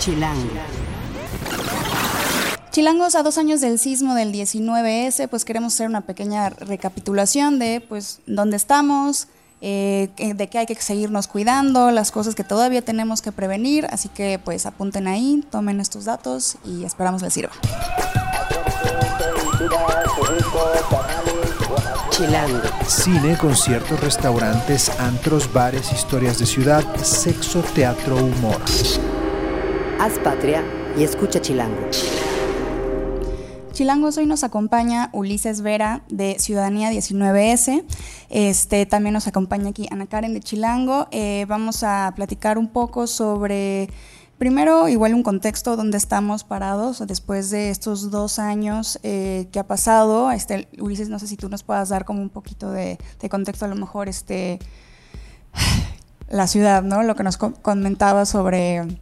Chilango. Chilangos, a dos años del sismo del 19S, pues queremos hacer una pequeña recapitulación de pues dónde estamos, eh, de que hay que seguirnos cuidando, las cosas que todavía tenemos que prevenir, así que pues apunten ahí, tomen estos datos y esperamos les sirva. Chilango. Cine, conciertos, restaurantes, antros, bares, historias de ciudad, sexo, teatro, humor. Haz patria y escucha Chilango. Chilangos, hoy nos acompaña Ulises Vera de Ciudadanía 19S. Este, también nos acompaña aquí Ana Karen de Chilango. Eh, vamos a platicar un poco sobre, primero, igual un contexto donde estamos parados después de estos dos años eh, que ha pasado. Este, Ulises, no sé si tú nos puedas dar como un poquito de, contexto, a lo mejor, este, la ciudad, ¿no? Lo que nos comentaba sobre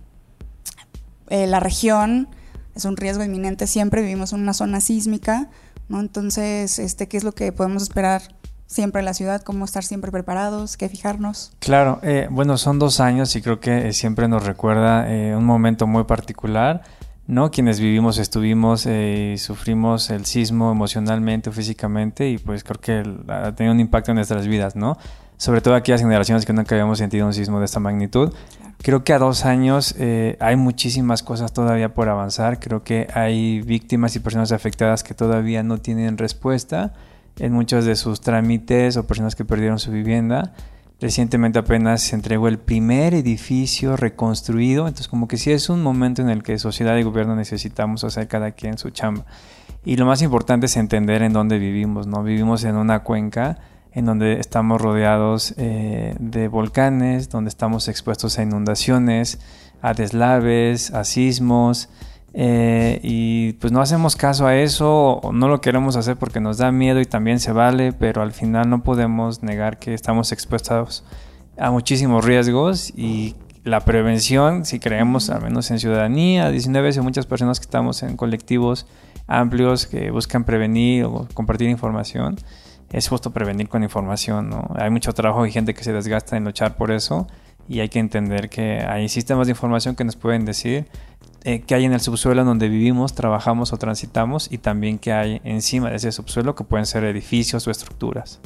eh, la región es un riesgo inminente siempre, vivimos en una zona sísmica, ¿no? Entonces, este, ¿qué es lo que podemos esperar siempre en la ciudad? ¿Cómo estar siempre preparados? ¿Qué fijarnos? Claro, eh, bueno, son dos años y creo que siempre nos recuerda eh, un momento muy particular. ¿no? Quienes vivimos, estuvimos eh, y sufrimos el sismo emocionalmente o físicamente y pues creo que ha tenido un impacto en nuestras vidas, ¿no? Sobre todo aquellas generaciones que nunca habíamos sentido un sismo de esta magnitud. Creo que a dos años eh, hay muchísimas cosas todavía por avanzar. Creo que hay víctimas y personas afectadas que todavía no tienen respuesta en muchos de sus trámites o personas que perdieron su vivienda. Recientemente apenas se entregó el primer edificio reconstruido, entonces como que sí es un momento en el que sociedad y gobierno necesitamos hacer cada quien su chamba. Y lo más importante es entender en dónde vivimos, ¿no? Vivimos en una cuenca en donde estamos rodeados eh, de volcanes, donde estamos expuestos a inundaciones, a deslaves, a sismos, eh, y pues no hacemos caso a eso o no lo queremos hacer porque nos da miedo y también se vale, pero al final no podemos negar que estamos expuestos a muchísimos riesgos y la prevención, si creemos al menos en ciudadanía, 19 veces muchas personas que estamos en colectivos amplios que buscan prevenir o compartir información, es justo prevenir con información, ¿no? Hay mucho trabajo y gente que se desgasta en luchar por eso y hay que entender que hay sistemas de información que nos pueden decir eh, qué hay en el subsuelo donde vivimos, trabajamos o transitamos y también qué hay encima de ese subsuelo que pueden ser edificios o estructuras.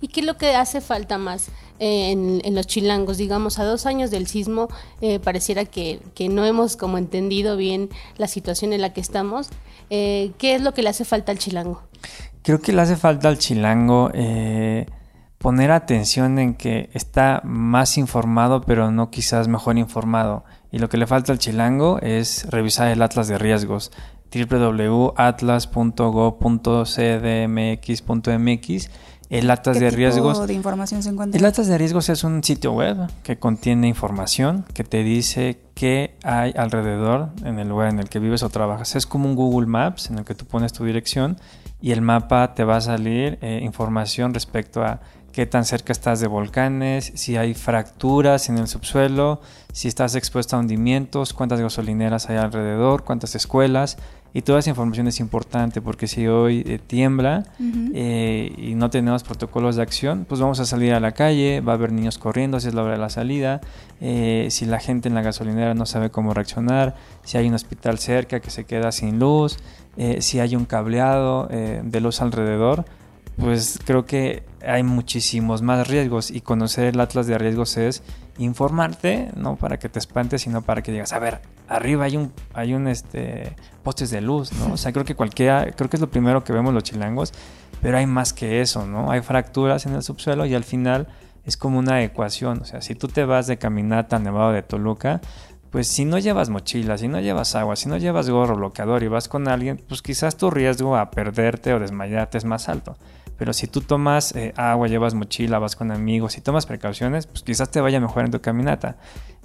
¿Y qué es lo que hace falta más eh, en, los chilangos? Digamos, a dos años del sismo eh, pareciera que, que, no hemos como entendido bien la situación en la que estamos. ¿Qué es lo que le hace falta al chilango? Creo que le hace falta al chilango eh, poner atención en que está más informado, pero no quizás mejor informado. Y lo que le falta al chilango es revisar el atlas de riesgos www.atlas.go.cdmx.mx el Atlas de Riesgos. de información se encuentra? El Atlas de Riesgos es un sitio web que contiene información que te dice qué hay alrededor en el lugar en el que vives o trabajas. Es como un Google Maps en el que tú pones tu dirección y el mapa te va a salir eh, información respecto a qué tan cerca estás de volcanes, si hay fracturas en el subsuelo, si estás expuesto a hundimientos, cuántas gasolineras hay alrededor, cuántas escuelas. Y toda esa información es importante porque si hoy eh, tiembla eh, y no tenemos protocolos de acción, pues vamos a salir a la calle, va a haber niños corriendo, si es la hora de la salida, si la gente en la gasolinera no sabe cómo reaccionar, si hay un hospital cerca que se queda sin luz, eh, si hay un cableado eh, de luz alrededor, pues creo que hay muchísimos más riesgos y conocer el atlas de riesgos es informarte, no para que te espantes, sino para que digas, a ver, arriba hay un hay un este postes de luz, ¿no? O sea, creo que cualquiera, creo que es lo primero que vemos los chilangos, pero hay más que eso, ¿no? Hay fracturas en el subsuelo y al final es como una ecuación, o sea, si tú te vas de caminata Nevado de Toluca, pues si no llevas mochila, si no llevas agua, si no llevas gorro bloqueador y vas con alguien, pues quizás tu riesgo a perderte o desmayarte es más alto. Pero si tú tomas eh, agua, llevas mochila, vas con amigos y tomas precauciones, pues quizás te vaya mejor en tu caminata.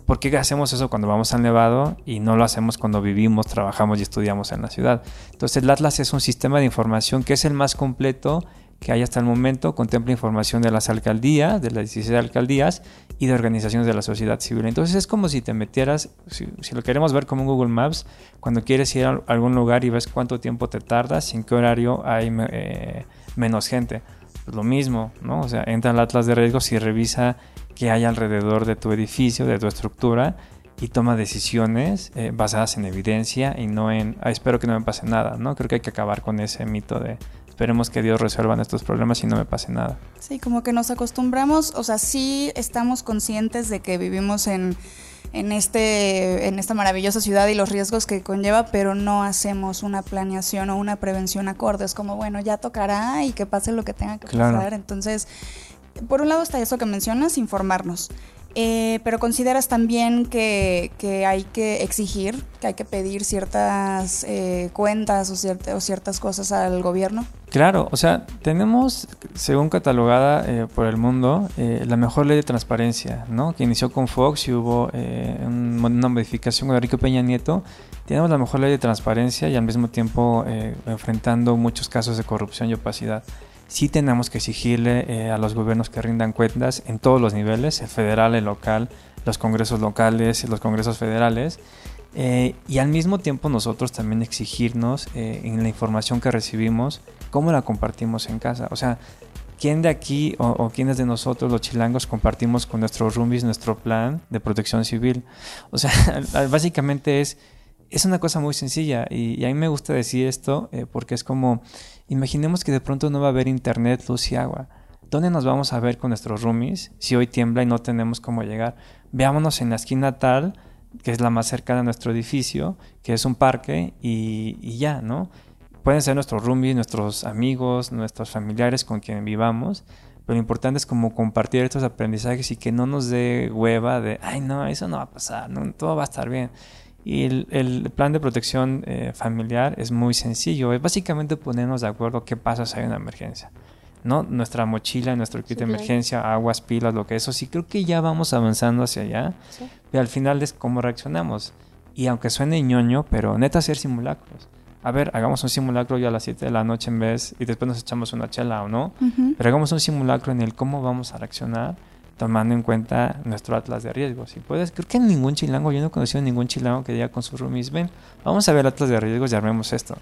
¿Por qué hacemos eso cuando vamos al nevado y no lo hacemos cuando vivimos, trabajamos y estudiamos en la ciudad? Entonces el Atlas es un sistema de información que es el más completo que hay hasta el momento contempla información de las alcaldías, de las 16 alcaldías y de organizaciones de la sociedad civil. Entonces es como si te metieras, si, lo queremos ver como un Google Maps, cuando quieres ir a algún lugar y ves cuánto tiempo te tardas, en qué horario hay eh, menos gente. Pues lo mismo, ¿no? O sea, entra al atlas de riesgos y revisa qué hay alrededor de tu edificio, de tu estructura y toma decisiones eh, basadas en evidencia y no en ah, espero que no me pase nada, ¿no? Creo que hay que acabar con ese mito de esperemos que Dios resuelva estos problemas y no me pase nada. Sí, como que nos acostumbramos, o sea, sí estamos conscientes de que vivimos en, en, este, en esta maravillosa ciudad y los riesgos que conlleva, pero no hacemos una planeación o una prevención acorde. Es como, bueno, ya tocará y que pase lo que tenga que pasar. Entonces, por un lado está eso que mencionas, informarnos. Eh, pero consideras también que, hay que exigir, que hay que pedir ciertas eh, cuentas o, o, ciertas cosas al gobierno. Claro, o sea, tenemos, según catalogada eh, por el mundo, la mejor ley de transparencia, ¿no? Que inició con Fox y hubo una modificación con Enrique Peña Nieto. Tenemos la mejor ley de transparencia y al mismo tiempo enfrentando muchos casos de corrupción y opacidad sí tenemos que exigirle eh, a los gobiernos que rindan cuentas en todos los niveles, el federal, el local, los congresos locales, los congresos federales, eh, y al mismo tiempo nosotros también exigirnos eh, en la información que recibimos, cómo la compartimos en casa. O sea, ¿quién de aquí o, quiénes de nosotros, los chilangos, compartimos con nuestros roomies nuestro plan de protección civil? O sea, básicamente es es una cosa muy sencilla y, a mí me gusta decir esto eh, porque es como, imaginemos que de pronto no va a haber internet, luz y agua. ¿Dónde nos vamos a ver con nuestros roomies si hoy tiembla y no tenemos cómo llegar? Veámonos en la esquina tal, que es la más cercana a nuestro edificio, que es un parque y, ya, ¿no? Pueden ser nuestros roomies, nuestros amigos, nuestros familiares con quien vivamos, pero lo importante es como compartir estos aprendizajes y que no nos dé hueva de, ay no, eso no va a pasar, no, todo va a estar bien. Y el, plan de protección eh, familiar es muy sencillo. Es básicamente ponernos de acuerdo qué pasa si hay una emergencia. ¿No? Nuestra mochila, nuestro kit de emergencia, aguas, pilas, lo que eso. Sí, creo que ya vamos avanzando hacia allá. Pero al final es cómo reaccionamos. Y aunque suene ñoño, pero neta hacer simulacros. A ver, hagamos un simulacro ya a las 7 de la noche en vez y después nos echamos una chela o no. Pero hagamos un simulacro en el cómo vamos a reaccionar tomando en cuenta nuestro atlas de riesgos. Y puedes, creo que ningún chilango, yo no he conocido ningún chilango que diga con sus roomies, ven, vamos a ver el atlas de riesgos y armemos esto.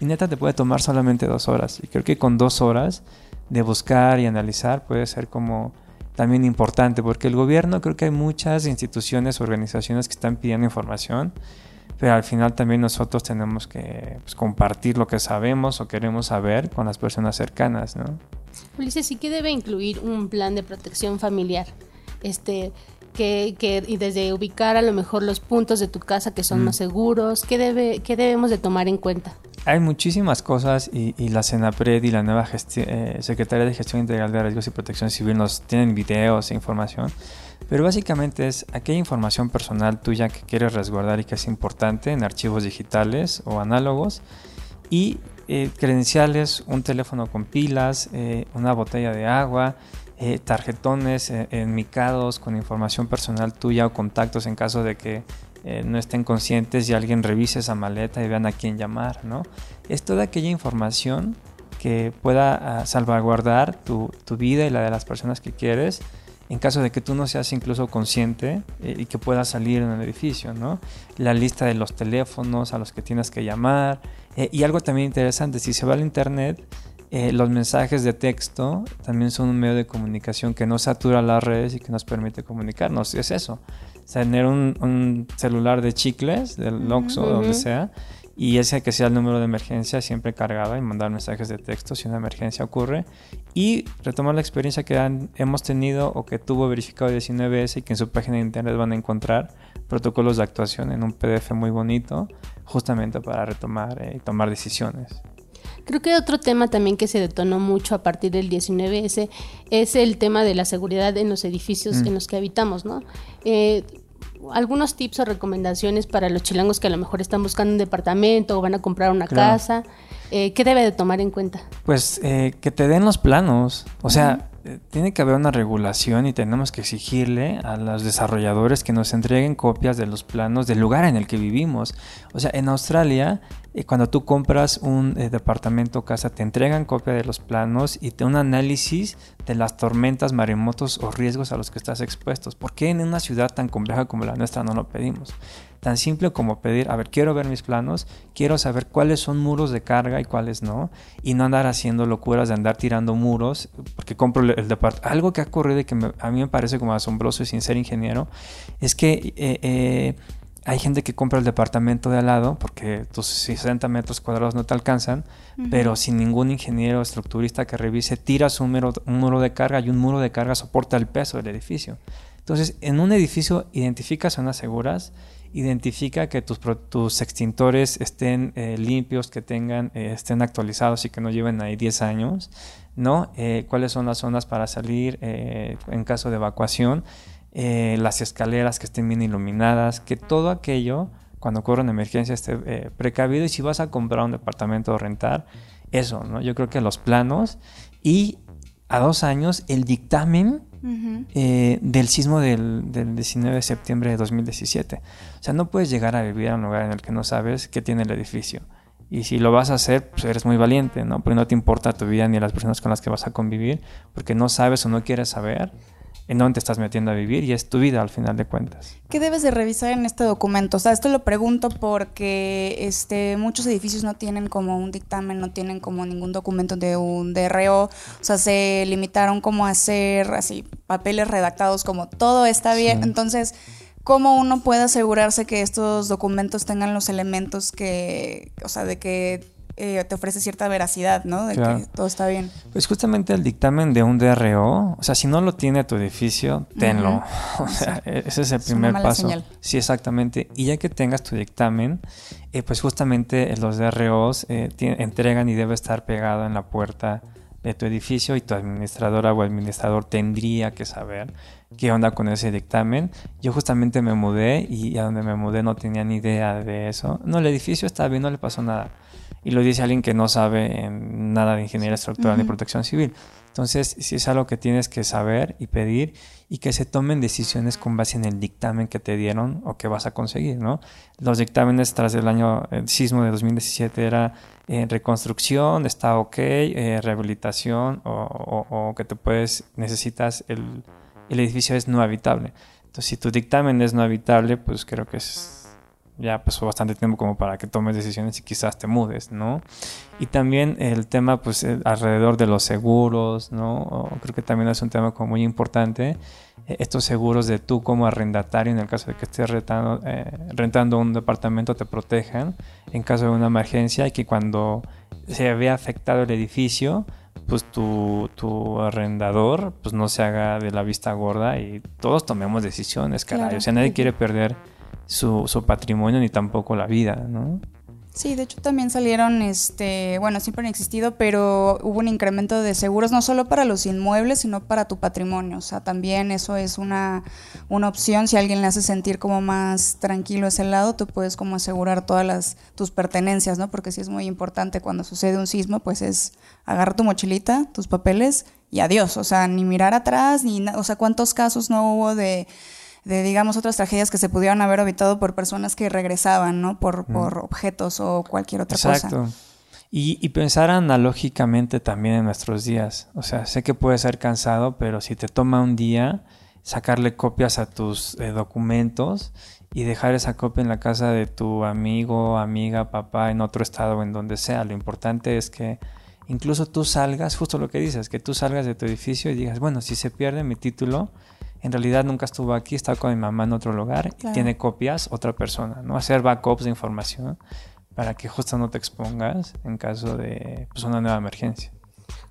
Y neta te puede tomar solamente dos horas. Y creo que con dos horas de buscar y analizar puede ser como también importante, porque el gobierno creo que hay muchas instituciones, organizaciones que están pidiendo información, pero al final también nosotros tenemos que pues, compartir lo que sabemos o queremos saber con las personas cercanas, ¿no? Ulises, ¿sí que debe incluir un plan de protección familiar? Este, que, que, y desde ubicar a lo mejor los puntos de tu casa que son mm. más seguros, ¿qué, debe, ¿qué debemos de tomar en cuenta? Hay muchísimas cosas y, y la CENAPRED y la nueva eh, Secretaría de Gestión Integral de Riesgos y Protección Civil nos tienen videos e información, pero básicamente es aquella información personal tuya que quieres resguardar y que es importante en archivos digitales o análogos y eh, credenciales, un teléfono con pilas, eh, una botella de agua, eh, tarjetones enmicados con información personal tuya o contactos en caso de que no estén conscientes y alguien revise esa maleta y vean a quién llamar, ¿no? Es toda aquella información que pueda ah, salvaguardar tu, tu, vida y la de las personas que quieres en caso de que tú no seas incluso consciente y que puedas salir en el edificio, ¿no? La lista de los teléfonos a los que tienes que llamar, eh, y algo también interesante, si se va al Internet, eh, los mensajes de texto también son un medio de comunicación que no satura las redes y que nos permite comunicarnos. Es eso, tener un, celular de chicles, del Oxxo, o donde sea, y ese que sea el número de emergencia siempre cargado y mandar mensajes de texto si una emergencia ocurre. Y retomar la experiencia que hemos tenido o que tuvo verificado 19S y que en su página de internet van a encontrar protocolos de actuación en un PDF muy bonito, justamente para retomar eh, y tomar decisiones. Creo que otro tema también que se detonó mucho a partir del 19S es el tema de la seguridad en los edificios mm. en los que habitamos, ¿no? Eh, algunos tips o recomendaciones para los chilangos que a lo mejor están buscando un departamento o van a comprar una casa. Eh, ¿Qué debe de tomar en cuenta? Pues eh, que te den los planos. O sea, eh, tiene que haber una regulación y tenemos que exigirle a los desarrolladores que nos entreguen copias de los planos del lugar en el que vivimos. O sea, en Australia, cuando tú compras un eh, departamento o casa, te entregan copia de los planos y te un análisis de las tormentas, maremotos o riesgos a los que estás expuestos. ¿Por qué en una ciudad tan compleja como la nuestra no lo pedimos? tan simple como pedir, a ver, quiero ver mis planos, quiero saber cuáles son muros de carga y cuáles no, y no andar haciendo locuras de andar tirando muros, porque compro el, departamento. Algo que ha ocurrido y que a mí me parece como asombroso y sin ser ingeniero, es que... Eh, eh, hay gente que compra el departamento de al lado porque tus 60 metros cuadrados no te alcanzan, pero sin ningún ingeniero estructurista que revise, tiras un muro, de carga y un muro de carga soporta el peso del edificio. Entonces, en un edificio identifica zonas seguras, identifica que tus, tus extintores estén eh, limpios, que tengan, eh, estén actualizados y que no lleven ahí 10 años, ¿no? Eh, ¿Cuáles son las zonas para salir en caso de evacuación? Eh, las escaleras que estén bien iluminadas, que todo aquello, cuando ocurre una emergencia, esté eh, precavido. Y si vas a comprar un departamento o rentar, eso, ¿no? Yo creo que los planos y a dos años el dictamen eh, del sismo del, del, 19 de septiembre de 2017. O sea, no puedes llegar a vivir a un lugar en el que no sabes qué tiene el edificio. Y si lo vas a hacer, pues eres muy valiente, ¿no? Porque no te importa tu vida ni las personas con las que vas a convivir, porque no sabes o no quieres saber en dónde te estás metiendo a vivir y es tu vida al final de cuentas. ¿Qué debes de revisar en este documento? O sea, esto lo pregunto porque este, muchos edificios no tienen como un dictamen, no tienen como ningún documento de un DRO, o sea, se limitaron como a hacer así papeles redactados como todo está bien, entonces... ¿Cómo uno puede asegurarse que estos documentos tengan los elementos que, o sea, de que eh, te ofrece cierta veracidad, ¿no? De que todo está bien. Pues justamente el dictamen de un DRO, o sea, si no lo tiene tu edificio, tenlo. O sea, e-, ese es el primer paso. Sí, exactamente. Y ya que tengas tu dictamen, eh, pues justamente los DROs eh, entregan y debe estar pegado en la puerta de tu edificio y tu administradora o administrador tendría que saber qué onda con ese dictamen. Yo justamente me mudé y a donde me mudé no tenía ni idea de eso. No, el edificio estaba bien, no le pasó nada y lo dice alguien que no sabe en nada de ingeniería estructural ni protección civil. Entonces, si es algo que tienes que saber y pedir y que se tomen decisiones con base en el dictamen que te dieron o que vas a conseguir, ¿no? Los dictámenes tras el año el sismo de 2017 era eh, reconstrucción, está ok, eh, rehabilitación o, o, que te puedes, necesitas, el, el edificio es no habitable. Entonces, si tu dictamen es no habitable, pues creo que es ya pasó bastante tiempo como para que tomes decisiones y quizás te mudes, ¿no? Y también el tema, pues, alrededor de los seguros, ¿no? creo que también es un tema como muy importante. Eh, estos seguros de tú como arrendatario, en el caso de que estés rentando, eh, rentando un departamento, te protejan en caso de una emergencia y que cuando se vea afectado el edificio, pues tu, tu, arrendador pues no se haga de la vista gorda y todos tomemos decisiones, caray. O sea, nadie quiere perder su, patrimonio ni tampoco la vida, ¿no? Sí, de hecho también salieron, este, bueno, siempre han existido, pero hubo un incremento de seguros no solo para los inmuebles, sino para tu patrimonio. O sea, también eso es una, una opción. Si alguien le hace sentir como más tranquilo ese lado, tú puedes como asegurar todas las, tus pertenencias, ¿no? Porque sí es muy importante cuando sucede un sismo, pues es agarrar tu mochilita, tus papeles y adiós. O sea, ni mirar atrás, ni, o sea, cuántos casos no hubo de de, digamos, otras tragedias que se pudieron haber evitado por personas que regresaban, ¿no? Por, por objetos o cualquier otra cosa. Exacto. Y, y, pensar analógicamente también en nuestros días. O sea, sé que puede ser cansado, pero si te toma un día sacarle copias a tus eh, documentos y dejar esa copia en la casa de tu amigo, amiga, papá, en otro estado o en donde sea. Lo importante es que incluso tú salgas, justo lo que dices, que tú salgas de tu edificio y digas, bueno, si se pierde mi título, en realidad nunca estuvo aquí, está con mi mamá en otro lugar y tiene copias otra persona, ¿no? Hacer backups de información para que justo no te expongas en caso de pues, una nueva emergencia.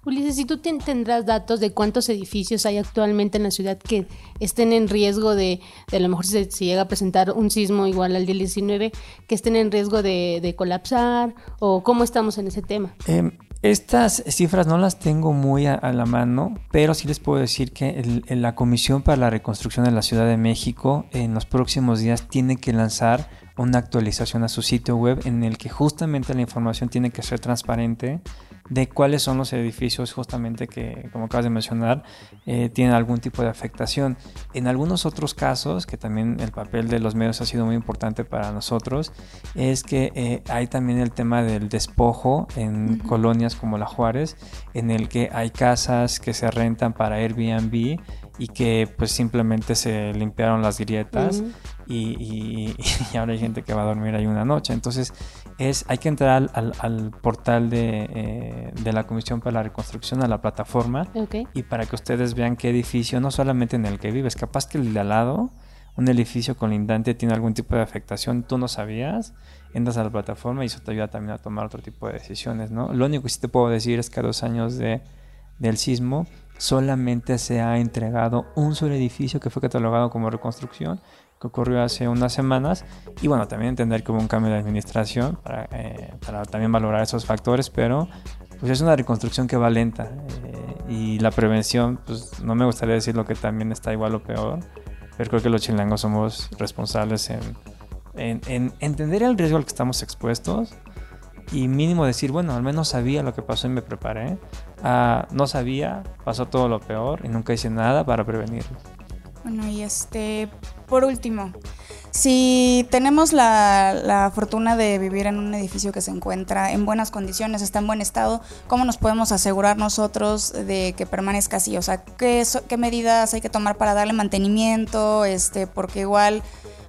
Ulises, si tú tendrás datos de cuántos edificios hay actualmente en la ciudad que estén en riesgo de, de a lo mejor si, llega a presentar un sismo igual al día 19, que estén en riesgo de, colapsar, o cómo estamos en ese tema. Em, estas cifras no las tengo muy a, la mano, pero sí les puedo decir que la Comisión para la Reconstrucción de la Ciudad de México en los próximos días tiene que lanzar una actualización a su sitio web en el que justamente la información tiene que ser transparente de cuáles son los edificios justamente que, como acabas de mencionar, eh, tienen algún tipo de afectación. En algunos otros casos, que también el papel de los medios ha sido muy importante para nosotros, es que eh, hay también el tema del despojo en colonias como La Juárez, en el que hay casas que se rentan para Airbnb y que pues simplemente se limpiaron las grietas y, ahora hay gente que va a dormir ahí una noche. Entonces, es, hay que entrar al, portal eh, de, la Comisión para la Reconstrucción, a la plataforma, y para que ustedes vean qué edificio, no solamente en el que vives, capaz que el de al lado, un edificio colindante tiene algún tipo de afectación, tú no sabías, entras a la plataforma y eso te ayuda también a tomar otro tipo de decisiones, ¿no? Lo único que sí te puedo decir es que a dos años de, del sismo, solamente se ha entregado un solo edificio que fue catalogado como reconstrucción que ocurrió hace unas semanas. Y bueno, también entender que hubo un cambio de administración para, eh, también valorar esos factores, pero pues es una reconstrucción que va lenta. Eh, y la prevención, pues no me gustaría decir lo que también está igual o peor, pero creo que los chilangos somos responsables en, en, en entender el riesgo al que estamos expuestos y mínimo decir, bueno, al menos sabía lo que pasó y me preparé. Ah, no sabía, pasó todo lo peor y nunca hice nada para prevenirlo. Bueno, y este, por último, si tenemos la, fortuna de vivir en un edificio que se encuentra en buenas condiciones, está en buen estado, ¿cómo nos podemos asegurar nosotros de que permanezca así? O sea, ¿qué, qué medidas hay que tomar para darle mantenimiento? Este, porque igual,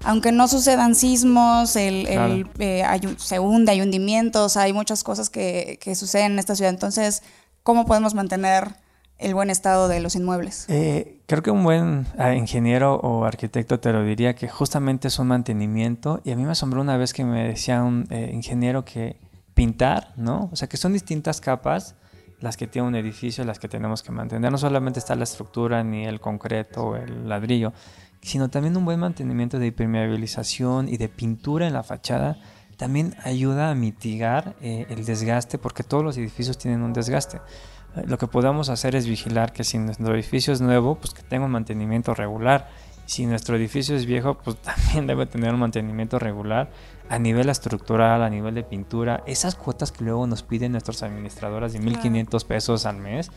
aunque no sucedan sismos, el, eh, se hunde, hay hundimientos, hay muchas cosas que, que suceden en esta ciudad. Entonces, ¿cómo podemos mantener el buen estado de los inmuebles? Eh, creo que un buen ah, ingeniero o arquitecto te lo diría que justamente es un mantenimiento. Y a mí me asombró una vez que me decía un eh, ingeniero que pintar, ¿no? O sea, que son distintas capas las que tiene un edificio, las que tenemos que mantener. No solamente está la estructura ni el concreto o el ladrillo, sino también un buen mantenimiento de impermeabilización y de pintura en la fachada también ayuda a mitigar eh, el desgaste porque todos los edificios tienen un desgaste lo que podemos hacer es vigilar que si nuestro edificio es nuevo, pues que tenga un mantenimiento regular. Si nuestro edificio es viejo, pues también debe tener un mantenimiento regular a nivel estructural, a nivel de pintura. Esas cuotas que luego nos piden nuestros administradores de 1.500 pesos al mes,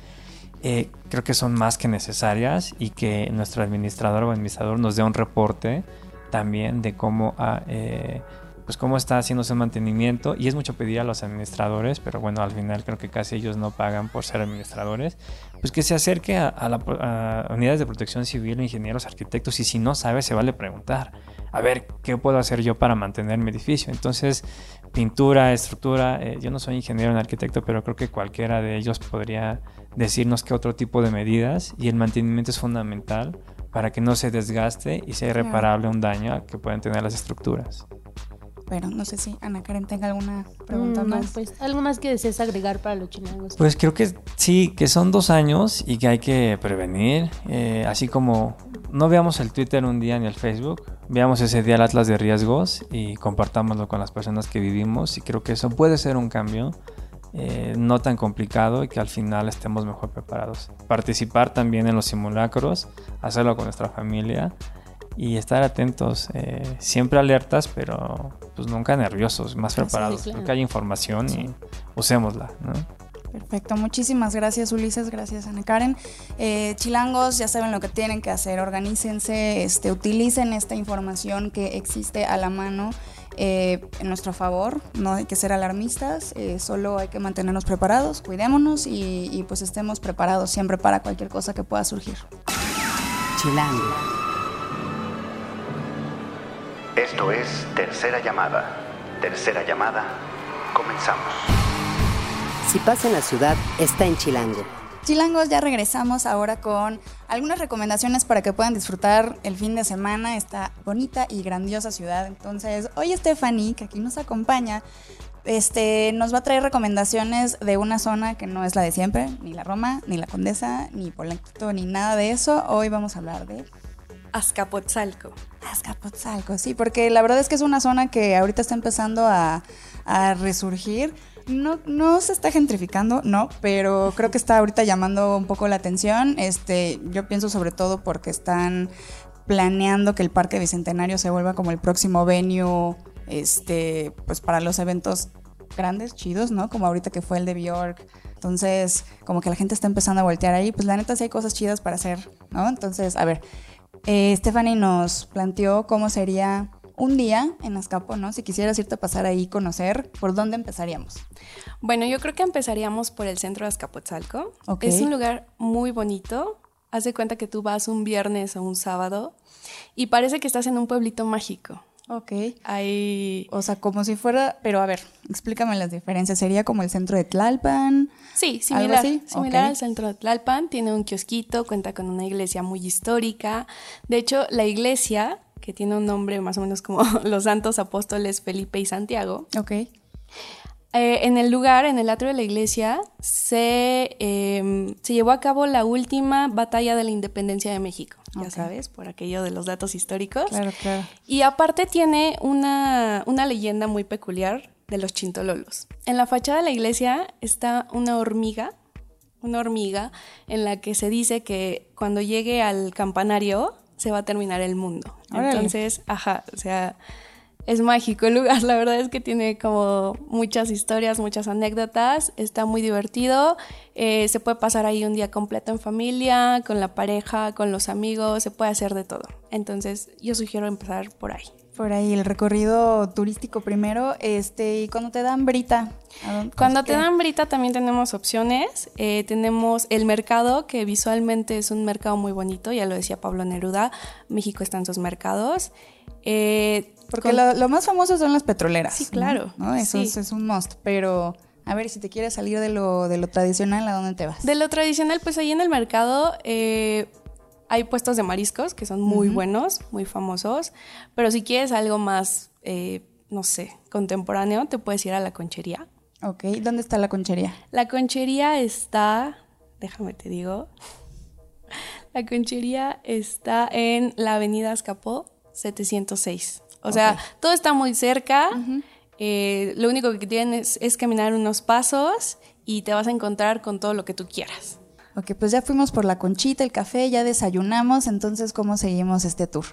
eh, creo que son más que necesarias y que nuestro administrador o administrador nos dé un reporte también de cómo... Ah, eh, pues cómo está haciéndose el mantenimiento y es mucho pedir a los administradores, pero bueno, al final creo que casi ellos no pagan por ser administradores, pues que se acerque a, a, unidades de protección civil, ingenieros, arquitectos y si no sabe se vale preguntar, a ver, ¿qué puedo hacer yo para mantener mi edificio? Entonces, pintura, estructura, eh, yo no soy ingeniero ni arquitecto, pero creo que cualquiera de ellos podría decirnos qué otro tipo de medidas y el mantenimiento es fundamental para que no se desgaste y sea irreparable un daño que pueden tener las estructuras pero no sé si Ana Karen tenga alguna pregunta mm, más. pues algo más que desees agregar para los chilangos. Pues creo que sí, que son dos años y que hay que prevenir, eh, así como no veamos el Twitter un día ni el Facebook, veamos ese día el Atlas de riesgos y compartámoslo con las personas que vivimos y creo que eso puede ser un cambio. Eh, no tan complicado y que al final estemos mejor preparados. Participar también en los simulacros, hacerlo con nuestra familia y estar atentos, eh, siempre alertas, pero pues nunca nerviosos, más preparados. Creo que hay información y usémosla. Perfecto, muchísimas gracias Ulises, gracias Ana Karen. Eh, chilangos, ya saben lo que tienen que hacer, organícense, este, utilicen esta información que existe a la mano eh, en nuestro favor, no hay que ser alarmistas, solo hay que mantenernos preparados, cuidémonos y, y pues estemos preparados siempre para cualquier cosa que pueda surgir. Chilango. Esto es Tercera Llamada. Tercera Llamada, comenzamos. Si pasa en la ciudad, está en Chilango. Chilangos, ya regresamos ahora con algunas recomendaciones para que puedan disfrutar el fin de semana esta bonita y grandiosa ciudad. Entonces, hoy Stephanie, que aquí nos acompaña, este, nos va a traer recomendaciones de una zona que no es la de siempre, ni la Roma, ni la Condesa, ni Polanquito, ni nada de eso. Hoy vamos a hablar de Azcapotzalco. Azcapotzalco, sí, porque la verdad es que es una zona que ahorita está empezando a, resurgir. No, no se está gentrificando, no, pero creo que está ahorita llamando un poco la atención. Este, yo pienso sobre todo porque están planeando que el Parque Bicentenario se vuelva como el próximo venue, este, pues para los eventos grandes, chidos, ¿no? Como ahorita que fue el de Bjork. Entonces, como que la gente está empezando a voltear ahí. Pues la neta sí hay cosas chidas para hacer, ¿no? Entonces, a ver, eh, Stephanie nos planteó cómo sería un día en Azcapo, ¿no? Si quisieras irte a pasar ahí y conocer, ¿por dónde empezaríamos? Bueno, yo creo que empezaríamos por el centro de Azcapotzalco. Es un lugar muy bonito. Haz de cuenta que tú vas un viernes o un sábado y parece que estás en un pueblito mágico. Ok. Hay... O sea, como si fuera, pero a ver, explícame las diferencias. ¿Sería como el centro de Tlalpan? Sí, ¿Algo similar, así? similar al centro de Tlalpan. Tiene un kiosquito, cuenta con una iglesia muy histórica. De hecho, la iglesia, que tiene un nombre más o menos como los santos apóstoles Felipe y Santiago, Ok. Eh, en el lugar, en el atrio de la iglesia, se, eh, se llevó a cabo la última batalla de la independencia de México, ya sabes, por aquello de los datos históricos. Claro, claro. Y aparte tiene una, una leyenda muy peculiar de los chintololos. En la fachada de la iglesia está una hormiga, una hormiga en la que se dice que cuando llegue al campanario se va a terminar el mundo. Órale. Entonces, ajá, o sea, es mágico el lugar, la verdad es que tiene como muchas historias, muchas anécdotas, está muy divertido, eh, se puede pasar ahí un día completo en familia, con la pareja, con los amigos, se puede hacer de todo. Entonces yo sugiero empezar por ahí. Por ahí el recorrido turístico primero, este, y cuando te dan brita. ¿a dónde- Cuando qué? te dan brita también tenemos opciones. Eh, tenemos el mercado, que visualmente es un mercado muy bonito, ya lo decía Pablo Neruda, México está en sus mercados. Eh, Porque con- lo, lo más famoso son las petroleras. Sí, claro, ¿no? Eso sí. es, es un must. Pero, a ver, si te quieres salir de lo, de lo tradicional, ¿a dónde te vas? De lo tradicional, pues ahí en el mercado eh, hay puestos de mariscos que son muy buenos, muy famosos, pero si quieres algo más, eh, no sé, contemporáneo, te puedes ir a la conchería. Ok, ¿dónde está la conchería? La conchería está, déjame te digo, la conchería está en la avenida Azcapó 706. O sea, todo está muy cerca. eh, lo único que tienes es caminar unos pasos y te vas a encontrar con todo lo que tú quieras. Ok, pues ya fuimos por la conchita, el café, ya desayunamos, entonces, ¿cómo seguimos este tour?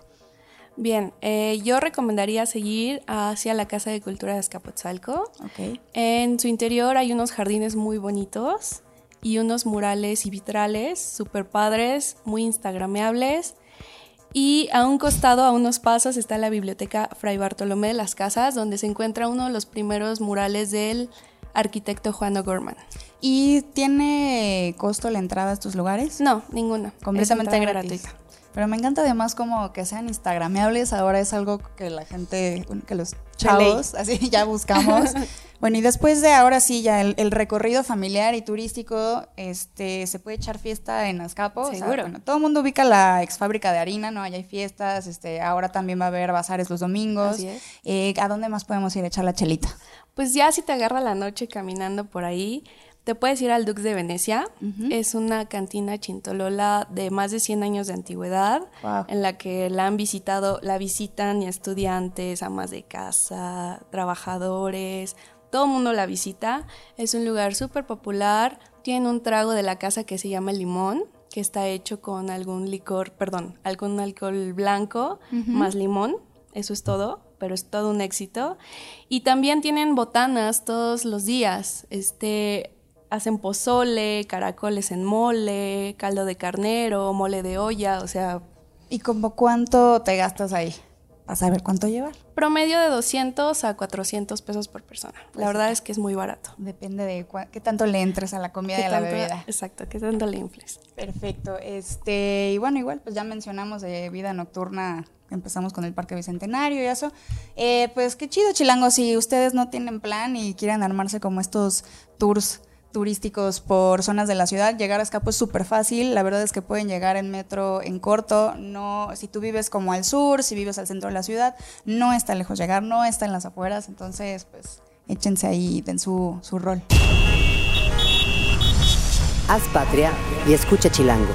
Bien, eh, yo recomendaría seguir hacia la Casa de Cultura de Azcapotzalco. Ok. En su interior hay unos jardines muy bonitos y unos murales y vitrales súper padres, muy instagrameables. Y a un costado, a unos pasos, está la biblioteca Fray Bartolomé de las Casas, donde se encuentra uno de los primeros murales del arquitecto Juan O'Gorman. ¿Y tiene costo la entrada a estos lugares? No, ninguna. completamente gratis. Pero me encanta además como que sean instagrameables, ahora es algo que la gente, que los chavos, así ya buscamos. bueno, y después de ahora sí ya el, el recorrido familiar y turístico, este, se puede echar fiesta en Azcapo. o sea, Seguro. bueno, todo el mundo ubica la ex fábrica de harina, ¿no? Allá hay fiestas, este, ahora también va a haber bazares los domingos. Así es. Eh, ¿A dónde más podemos ir a echar la chelita? Pues ya si te agarra la noche caminando por ahí, te puedes ir al Dux de Venecia. Es una cantina chintolola de más de 100 años de antigüedad, Wow. en la que la han visitado, la visitan y estudiantes, amas de casa, trabajadores, todo el mundo la visita. Es un lugar súper popular. Tiene un trago de la casa que se llama limón, que está hecho con algún licor, perdón, algún alcohol blanco más limón. Eso es todo, pero es todo un éxito. Y también tienen botanas todos los días. Este, hacen pozole, caracoles en mole, caldo de carnero, mole de olla, o sea, ¿Y como cuánto te gastas ahí? A saber cuánto llevar. promedio de 200 a 400 pesos por persona. La verdad es que es muy barato. Depende de qué tanto le entres a la comida y ¿Qué a la tanto- bebida. Exacto, que tanto le infles. Perfecto. Este, y bueno, igual, pues ya mencionamos de vida nocturna. Empezamos con el Parque Bicentenario y eso. Eh, pues qué chido, Chilango. Si ustedes no tienen plan y quieren armarse como estos tours turísticos por zonas de la ciudad, llegar a Escapo es súper fácil. La verdad es que pueden llegar en metro en corto. No, si tú vives como al sur, si vives al centro de la ciudad, no está lejos llegar, no está en las afueras. Entonces, pues échense ahí, den su, su rol. Haz patria y escucha Chilango.